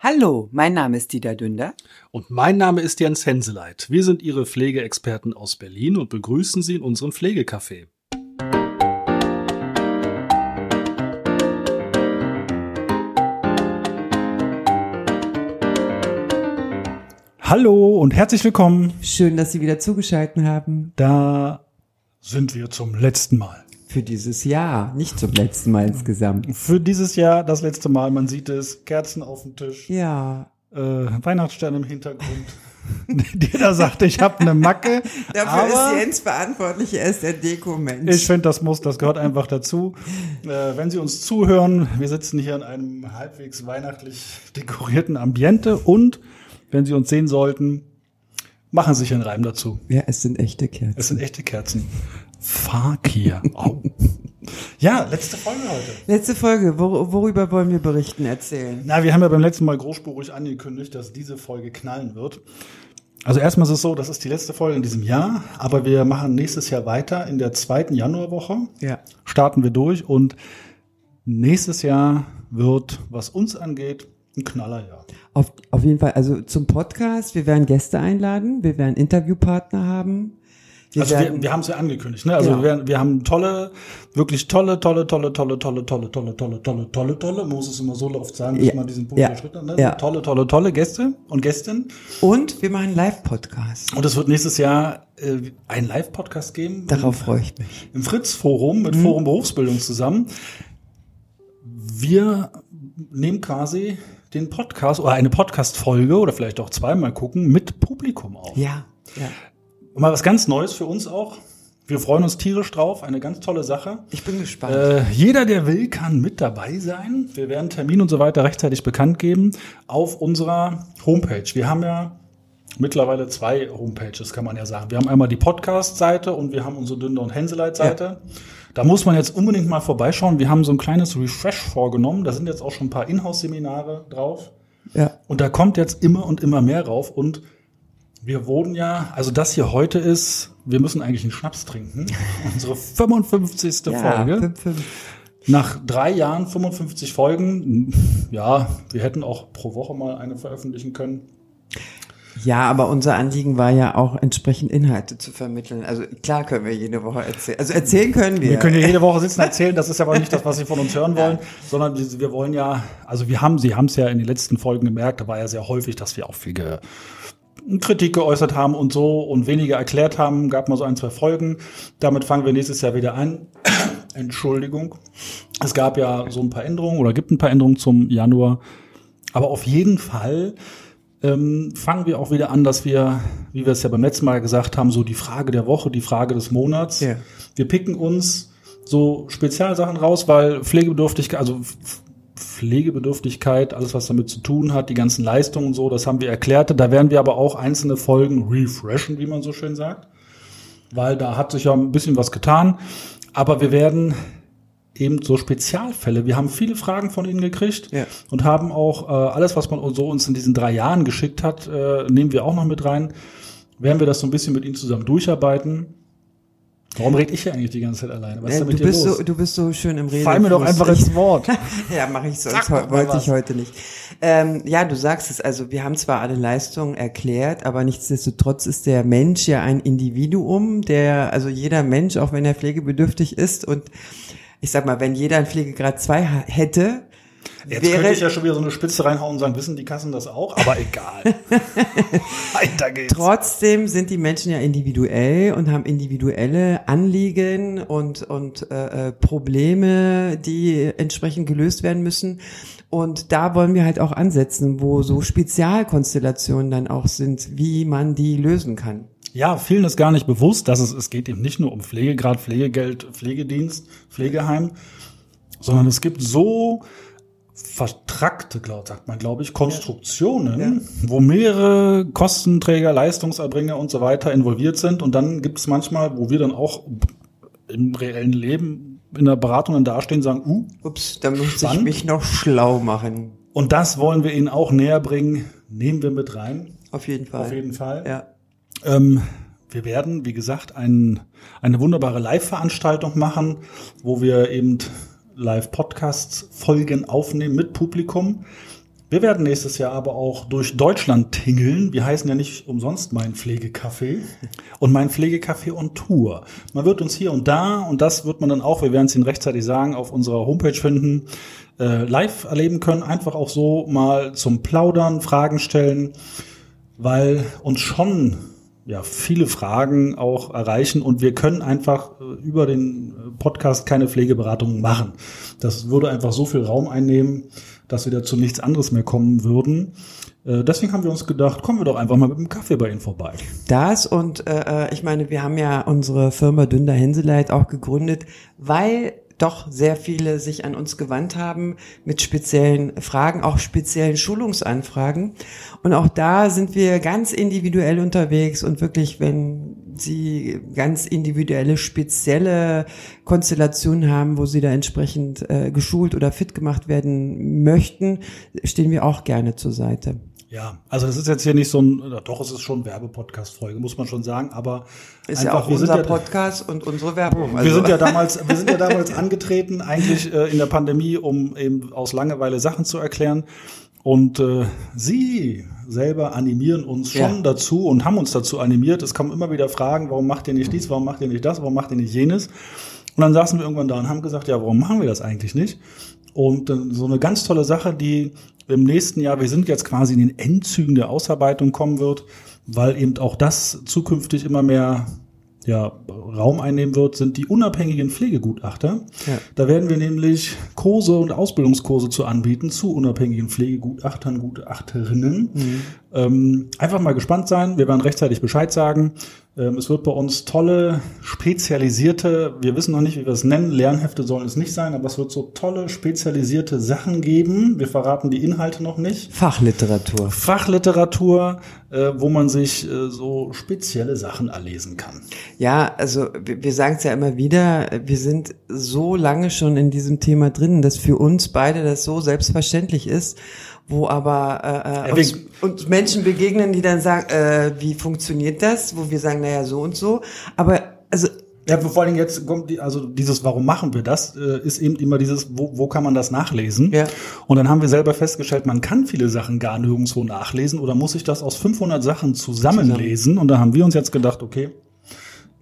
Hallo, mein Name ist Dieter Dünder. Und mein Name ist Jens Henseleit. Wir sind Ihre Pflegeexperten aus Berlin und begrüßen Sie in unserem Pflegecafé. Hallo und herzlich willkommen. Schön, dass Sie wieder zugeschaltet haben. Da sind wir zum letzten Mal. Für dieses Jahr, nicht zum letzten Mal insgesamt. Für dieses Jahr das letzte Mal, man sieht es, Kerzen auf dem Tisch, Ja. äh, Weihnachtsstern im Hintergrund. Jeder sagt, ich habe eine Macke. Dafür ist Jens verantwortlich, er ist der Deko-Mensch. Ich finde, das muss, das gehört einfach dazu. Äh, wenn Sie uns zuhören, wir sitzen hier in einem halbwegs weihnachtlich dekorierten Ambiente und wenn Sie uns sehen sollten, machen Sie sich einen Reim dazu. ja, es sind echte Kerzen. Es sind echte Kerzen. Fakir. Au. Ja, letzte Folge heute. Letzte Folge, wor worüber wollen wir berichten, erzählen? Na, wir haben ja beim letzten Mal großspurig angekündigt, dass diese Folge knallen wird. Also erstmal ist es so, das ist die letzte Folge in diesem Jahr, aber wir machen nächstes Jahr weiter. In der zweiten Januarwoche Ja. starten wir durch und nächstes Jahr wird, was uns angeht, ein Knallerjahr. Auf, auf jeden Fall, also zum Podcast, wir werden Gäste einladen, wir werden Interviewpartner haben. Wir Also werden, wir, wir haben es ja angekündigt, ne? Also Ja. wir, werden, wir haben tolle, wirklich tolle, tolle, tolle, tolle, tolle, tolle, tolle, tolle, tolle, tolle, tolle, muss es immer so oft sagen, bis Ja. man diesen Punkt Ja. überschritten ne? Ja. Tolle, tolle, tolle Gäste und Gästinnen. und wir machen einen Live-Podcast. Und es wird nächstes Jahr äh, einen Live-Podcast geben. Darauf freue ich mich. im Fritz-Forum Mhm. mit Forum Berufsbildung zusammen. Wir nehmen quasi den Podcast oder eine Podcast-Folge oder vielleicht auch zweimal gucken mit Publikum auf. Ja, ja. Und mal was ganz Neues für uns auch. Wir freuen uns tierisch drauf, eine ganz tolle Sache. Ich bin gespannt. Äh, jeder, der will, kann mit dabei sein. Wir werden Termin und so weiter rechtzeitig bekannt geben auf unserer Homepage. Wir haben ja mittlerweile zwei Homepages, kann man ja sagen. Wir haben einmal die Podcast-Seite und wir haben unsere Dünder- und Hänseleit-Seite. Da muss man jetzt unbedingt mal vorbeischauen. Wir haben so ein kleines Refresh vorgenommen. Da sind jetzt auch schon ein paar Inhouse-Seminare drauf. ja. Und da kommt jetzt immer und immer mehr rauf. Und wir wurden ja, also das hier heute ist, wir müssen eigentlich einen Schnaps trinken. Unsere 55. Ja, Folge. Nach drei Jahren 55 Folgen, ja, wir hätten auch pro Woche mal eine veröffentlichen können. Ja, aber unser Anliegen war ja auch entsprechend Inhalte zu vermitteln. Also klar können wir jede Woche erzählen. Also erzählen können wir. Wir können ja jede Woche sitzen erzählen, das ist aber nicht das, was Sie von uns hören wollen, sondern wir wir wollen ja, also wir haben, Sie haben es ja in den letzten Folgen gemerkt, da war ja sehr häufig, dass wir auch viel ge Kritik geäußert haben und so und weniger erklärt haben, gab mal so ein, zwei Folgen. Damit fangen wir nächstes Jahr wieder an. Entschuldigung. Es gab ja so ein paar Änderungen oder gibt ein paar Änderungen zum Januar. Aber auf jeden Fall ähm, fangen wir auch wieder an, dass wir, wie wir es ja beim letzten Mal gesagt haben, so die Frage der Woche, die Frage des Monats. Ja. Wir picken uns so Spezialsachen raus, weil Pflegebedürftigkeit, also Pflegebedürftigkeit, alles was damit zu tun hat, die ganzen Leistungen und so, das haben wir erklärt. Da werden wir aber auch einzelne Folgen refreshen, wie man so schön sagt, weil da hat sich ja ein bisschen was getan. Aber wir werden eben so Spezialfälle. Wir haben viele Fragen von Ihnen gekriegt Ja. und haben auch äh, alles, was man so uns in diesen drei Jahren geschickt hat, äh, nehmen wir auch noch mit rein. Werden wir das so ein bisschen mit Ihnen zusammen durcharbeiten. Warum rede ich hier eigentlich die ganze Zeit alleine? Was ist Äh, da mit du, dir bist los? so, du bist so schön im Reden. Fall mir doch einfach ins Wort. ja, mache ich mal wollte ich heute nicht. Ähm, ja, du sagst es, also wir haben zwar alle Leistungen erklärt, aber nichtsdestotrotz ist der Mensch ja ein Individuum, der, also jeder Mensch, auch wenn er pflegebedürftig ist und ich sag mal, wenn jeder ein Pflegegrad 2 ha- hätte, Jetzt wäre, könnte ich ja schon wieder so eine Spitze reinhauen und sagen, wissen die Kassen das auch? Aber egal. Weiter geht's. Trotzdem sind die Menschen ja individuell und haben individuelle Anliegen und, und äh, äh, Probleme, die entsprechend gelöst werden müssen. Und da wollen wir halt auch ansetzen, wo so Spezialkonstellationen dann auch sind, wie man die lösen kann. Ja, vielen ist gar nicht bewusst, dass es, es geht eben nicht nur um Pflegegrad, Pflegegeld, Pflegedienst, Pflegeheim, sondern es gibt so vertrackte, sagt man, glaube ich, Konstruktionen, wo mehrere Kostenträger, Leistungserbringer und so weiter involviert sind. Und dann gibt es manchmal, wo wir dann auch im reellen Leben in der Beratung dann dastehen und sagen, uh, Ups, da muss ich Spannend. mich noch schlau machen. und das wollen wir Ihnen auch näher bringen, nehmen wir mit rein, Auf jeden Fall. auf jeden Fall. Ja. Ähm, wir werden, wie gesagt, ein, eine wunderbare Live-Veranstaltung machen, wo wir eben Live-Podcasts-Folgen aufnehmen mit Publikum. Wir werden nächstes Jahr aber auch durch Deutschland tingeln. Wir heißen ja nicht umsonst mein Pflegecafé und mein Pflegecafé on Tour. Man wird uns hier und da, und das wird man dann auch, wir werden es Ihnen rechtzeitig sagen, auf unserer Homepage finden, äh, live erleben können. Einfach auch so mal zum Plaudern, Fragen stellen, weil uns schon ja, viele Fragen auch erreichen und wir können einfach äh, über den Podcast keine Pflegeberatung machen. Das würde einfach so viel Raum einnehmen, dass wir dazu nichts anderes mehr kommen würden. Äh, deswegen haben wir uns gedacht, kommen wir doch einfach mal mit dem Kaffee bei Ihnen vorbei. Das und äh, äh ich meine, wir haben ja unsere Firma Dünder Henseleit auch gegründet, weil doch sehr viele sich an uns gewandt haben mit speziellen Fragen, auch speziellen Schulungsanfragen. Und auch da sind wir ganz individuell unterwegs und wirklich, wenn Sie ganz individuelle, spezielle Konstellationen haben, wo Sie da entsprechend äh, geschult oder fit gemacht werden möchten, stehen wir auch gerne zur Seite. Ja, also das ist jetzt hier nicht so ein, doch, es ist schon Werbepodcast-Folge, muss man schon sagen, aber ist einfach, ja auch unser ja, Podcast und unsere Werbung. Also. Wir sind ja damals, wir sind ja damals angetreten, eigentlich äh, in der Pandemie, um eben aus Langeweile Sachen zu erklären. Und äh, Sie selber animieren uns schon ja. dazu und haben uns dazu animiert. Es kommen immer wieder Fragen, warum macht ihr nicht dies, warum macht ihr nicht das, warum macht ihr nicht jenes? Und dann saßen wir irgendwann da und haben gesagt, ja, warum machen wir das eigentlich nicht? Und äh, so eine ganz tolle Sache, die im nächsten Jahr, wir sind jetzt quasi in den Endzügen der Ausarbeitung kommen wird, weil eben auch das zukünftig immer mehr ja, Raum einnehmen wird, sind die unabhängigen Pflegegutachter. Ja. Da werden wir nämlich Kurse und Ausbildungskurse zu anbieten zu unabhängigen Pflegegutachtern, Gutachterinnen. Mhm. Ähm, einfach mal gespannt sein. Wir werden rechtzeitig Bescheid sagen. Ähm, es wird bei uns tolle, spezialisierte, wir wissen noch nicht, wie wir es nennen, Lernhefte sollen es nicht sein, aber es wird so tolle, spezialisierte Sachen geben. Wir verraten die Inhalte noch nicht. Fachliteratur. Fachliteratur, äh, wo man sich äh, so spezielle Sachen erlesen kann. Ja, also wir, wir sagen es ja immer wieder, wir sind so lange schon in diesem Thema drin, dass für uns beide das so selbstverständlich ist wo aber äh, äh uns, uns Menschen begegnen, die dann sagen, äh, wie funktioniert das? Wo wir sagen, naja, so und so. Aber also ja, vor allen Dingen jetzt kommt die, also dieses, warum machen wir das, äh, ist eben immer dieses, wo, wo kann man das nachlesen? Ja. Und dann haben wir selber festgestellt, man kann viele Sachen gar nirgendwo nachlesen oder muss sich das aus 500 Sachen zusammenlesen. Zusammen. Und da haben wir uns jetzt gedacht, okay,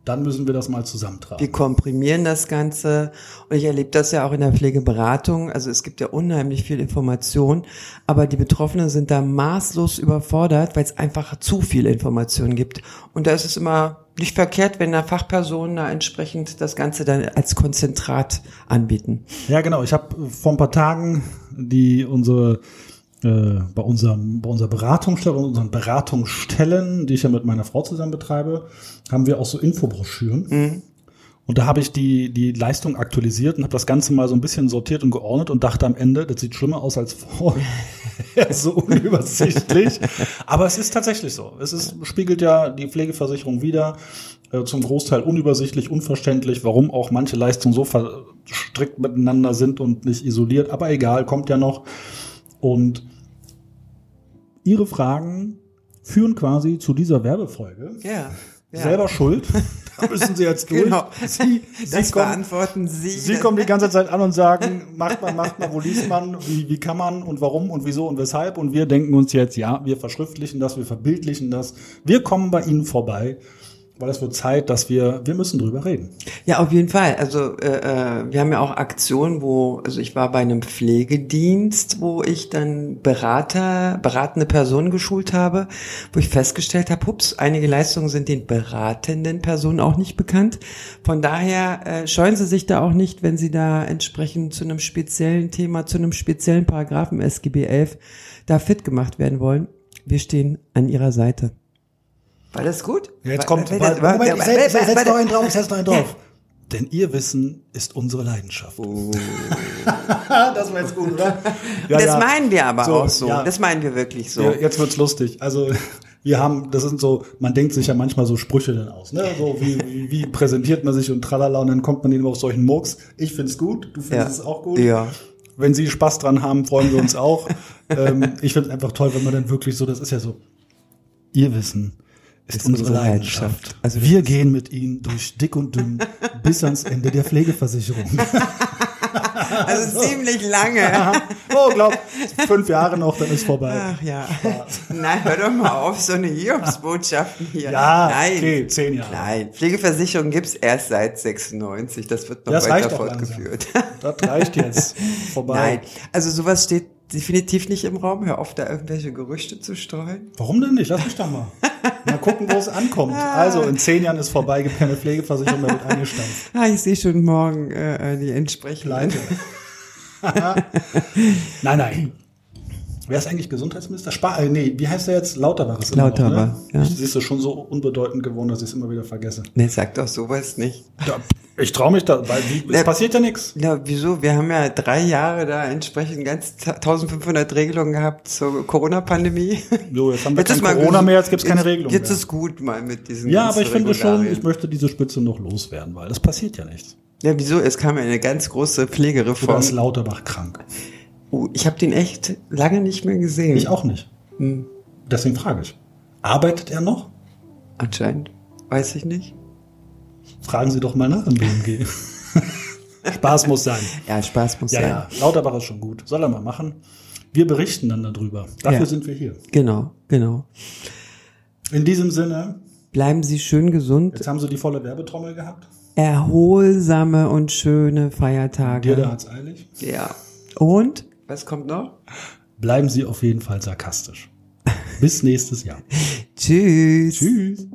dann müssen wir das mal zusammentragen. Wir komprimieren das Ganze und ich erlebe das ja auch in der Pflegeberatung. Also es gibt ja unheimlich viel Information, aber die Betroffenen sind da maßlos überfordert, weil es einfach zu viel Information gibt. Und da ist es immer nicht verkehrt, wenn da Fachpersonen da entsprechend das Ganze dann als Konzentrat anbieten. Ja, genau. Ich habe vor ein paar Tagen die unsere äh, bei unserem bei unserer Beratungsstelle, unseren Beratungsstellen, die ich ja mit meiner Frau zusammen betreibe, haben wir auch so Infobroschüren. Mhm. Und da habe ich die, die Leistung aktualisiert und habe das Ganze mal so ein bisschen sortiert und geordnet und dachte am Ende, das sieht schlimmer aus als vorher. so unübersichtlich. Aber es ist tatsächlich so. Es ist, spiegelt ja die Pflegeversicherung wieder. Äh, zum Großteil unübersichtlich, unverständlich, warum auch manche Leistungen so verstrickt miteinander sind und nicht isoliert. Aber egal, kommt ja noch. Und Ihre Fragen führen quasi zu dieser Werbefolge. Ja. Ja. Selber schuld. Da müssen Sie jetzt durch. Genau. Sie, das Sie kommen, beantworten Sie. Sie kommen die ganze Zeit an und sagen, macht man, macht man, wo liest man, wie, wie kann man und warum und wieso und weshalb. Und wir denken uns jetzt, ja, wir verschriftlichen das, wir verbildlichen das. Wir kommen bei Ihnen vorbei weil es wird Zeit, dass wir, wir müssen drüber reden. Ja, auf jeden Fall. Also äh, äh, wir haben ja auch Aktionen, wo, also ich war bei einem Pflegedienst, wo ich dann Berater, beratende Personen geschult habe, wo ich festgestellt habe, hups, einige Leistungen sind den beratenden Personen auch nicht bekannt. Von daher äh, scheuen Sie sich da auch nicht, wenn Sie da entsprechend zu einem speziellen Thema, zu einem speziellen Paragraphen SGB 11 da fit gemacht werden wollen. Wir stehen an Ihrer Seite. War das gut? Ja, jetzt kommt, war, war, Moment, ich setz, setz noch einen drauf, ich setz noch einen drauf. Denn ihr Wissen ist unsere Leidenschaft. Oh. das war jetzt gut, oder? Ja, das ja. meinen wir aber so, auch so. Ja. Das meinen wir wirklich so. Jetzt wird's lustig. Also wir haben, das sind so, man denkt sich ja manchmal so Sprüche dann aus, ne? So wie, wie, wie präsentiert man sich und tralala und dann kommt man eben auf solchen Murks. Ich find's gut, du findest es auch gut. Ja. Wenn Sie Spaß dran haben, freuen wir uns auch. ähm, ich find's einfach toll, wenn man dann wirklich so, das ist ja so, ihr Wissen ist, ist unsere, Leidenschaft. Leidenschaft. Also wir gehen mit Ihnen durch dick und dünn bis ans Ende der Pflegeversicherung. Also ziemlich lange. oh, glaub, fünf Jahre noch, dann ist vorbei. Ach ja. Nein, hör doch mal auf, so eine Hiobsbotschaften hier. Ja, Nein. okay, zehn Jahre. Nein, Pflegeversicherung gibt's erst seit 96. Das wird noch Das weiter fortgeführt. Das reicht jetzt. Vorbei. Nein, also sowas steht definitiv nicht im Raum. Hör auf, da irgendwelche Gerüchte zu streuen. Warum denn nicht? Lass mich doch mal. Mal gucken, wo es ankommt. Also, in zehn Jahren ist vorbei, gibt keine Pflegeversicherung mehr mit eingestampft. Ah, ich sehe schon morgen äh, die entsprechenden. Pleite. nein, nein. Wer ist eigentlich Gesundheitsminister? Spar äh, nee, wie heißt der jetzt? Lauterbach ist immer Lauterbach, noch, ne? ja. Ich, siehst du, schon so unbedeutend geworden, dass ich es immer wieder vergesse. Ne, sag doch sowas nicht. Ja, ich traue mich da, weil wie, es Ja. passiert ja nichts. Ja, wieso? Wir haben ja drei Jahre da entsprechend ganz 1500 Regelungen gehabt zur Corona-Pandemie. Jo, jetzt haben wir Jetzt ist kein mal Corona mehr, jetzt gibt's keine jetzt, Regelung Jetzt mehr. ist gut mal mit diesen Ja, aber ich finde schon, ich möchte diese Spitze noch loswerden, weil das passiert ja nichts. Ja, wieso? Es kam ja eine ganz große Oder Pflegereform. ist Lauterbach krank? Oh, ich habe den echt lange nicht mehr gesehen. Ich auch nicht. Hm, Deswegen frage ich. Arbeitet er noch? anscheinend. Weiß ich nicht. Fragen Sie doch mal nach im BMG. Spaß muss sein. Ja, Spaß muss Ja, sein. ja, Lauterbach ist schon gut. Soll er mal machen. Wir berichten dann darüber. Dafür Ja. sind wir hier. Genau, genau. In diesem Sinne, Bleiben Sie schön gesund. jetzt haben Sie die volle Werbetrommel gehabt. Erholsame und schöne Feiertage. Dir, der hat's eilig. Ja. Und? Was kommt noch? Bleiben Sie auf jeden Fall sarkastisch. Bis nächstes Jahr. Tschüss. Tschüss.